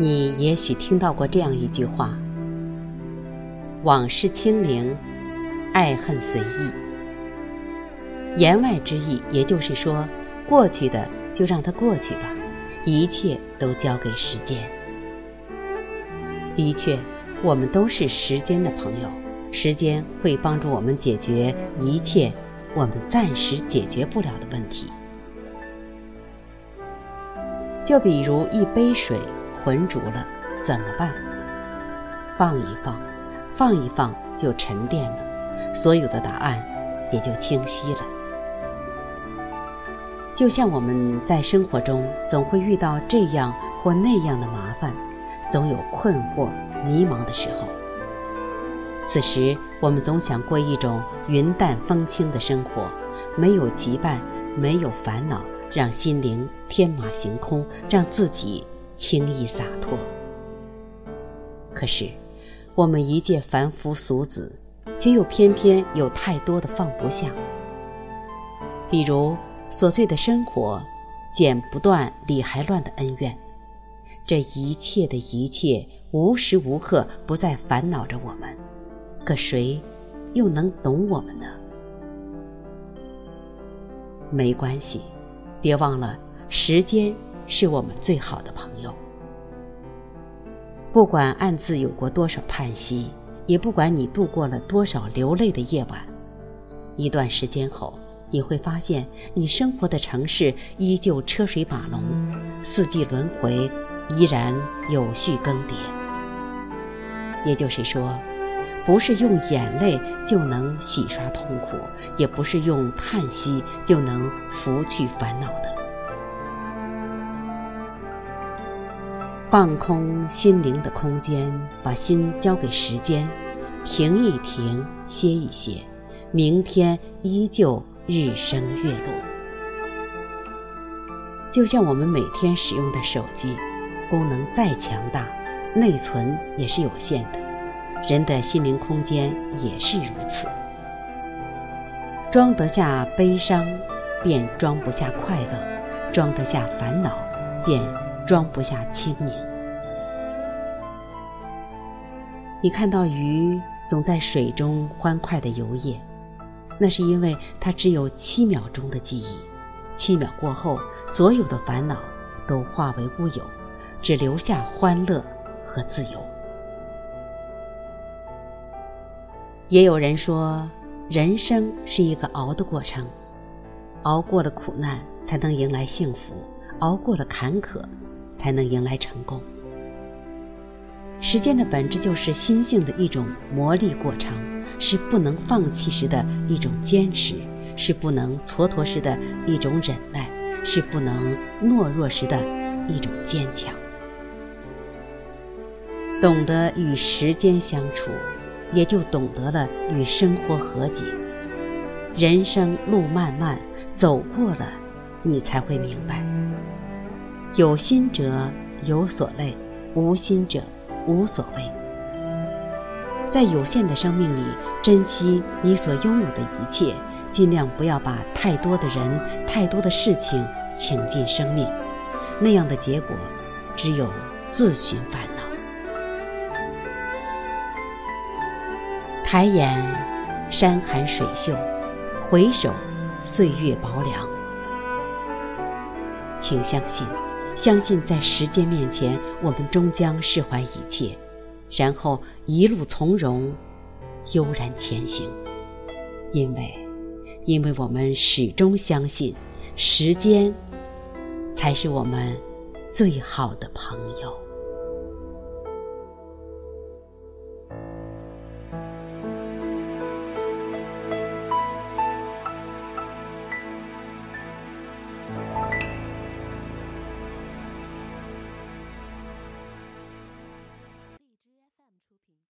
你也许听到过这样一句话：“往事清零，爱恨随意。”言外之意，也就是说，过去的就让它过去吧，一切都交给时间。的确，我们都是时间的朋友，时间会帮助我们解决一切我们暂时解决不了的问题。就比如一杯水浑浊了，怎么办？放一放，放一放就沉淀了，所有的答案也就清晰了。就像我们在生活中总会遇到这样或那样的麻烦，总有困惑、迷茫的时候。此时，我们总想过一种云淡风轻的生活，没有羁绊，没有烦恼。让心灵天马行空，让自己轻易洒脱。可是，我们一介凡夫俗子，却又偏偏有太多的放不下。比如琐碎的生活，剪不断理还乱的恩怨，这一切的一切，无时无刻不在烦恼着我们。可谁又能懂我们呢？没关系。别忘了，时间是我们最好的朋友。不管暗自有过多少叹息，也不管你度过了多少流泪的夜晚，一段时间后，你会发现，你生活的城市依旧车水马龙，四季轮回依然有序更迭。也就是说。不是用眼泪就能洗刷痛苦，也不是用叹息就能拂去烦恼的。放空心灵的空间，把心交给时间，停一停，歇一歇，明天依旧日升月落。就像我们每天使用的手机，功能再强大，内存也是有限的。人的心灵空间也是如此，装得下悲伤，便装不下快乐；装得下烦恼，便装不下清宁。你看到鱼总在水中欢快地游曳，那是因为它只有七秒钟的记忆，七秒过后，所有的烦恼都化为乌有，只留下欢乐和自由。也有人说，人生是一个熬的过程，熬过了苦难，才能迎来幸福；熬过了坎坷，才能迎来成功。时间的本质就是心性的一种磨砺过程，是不能放弃时的一种坚持，是不能蹉跎时的一种忍耐，是不能懦弱时的一种坚强。懂得与时间相处。也就懂得了与生活和解。人生路漫漫，走过了，你才会明白。有心者有所累，无心者无所谓。在有限的生命里，珍惜你所拥有的一切，尽量不要把太多的人、太多的事情请进生命，那样的结果，只有自寻烦恼。抬眼，山寒水秀；回首，岁月薄凉。请相信，相信在时间面前，我们终将释怀一切，然后一路从容，悠然前行。因为，因为我们始终相信，时间才是我们最好的朋友。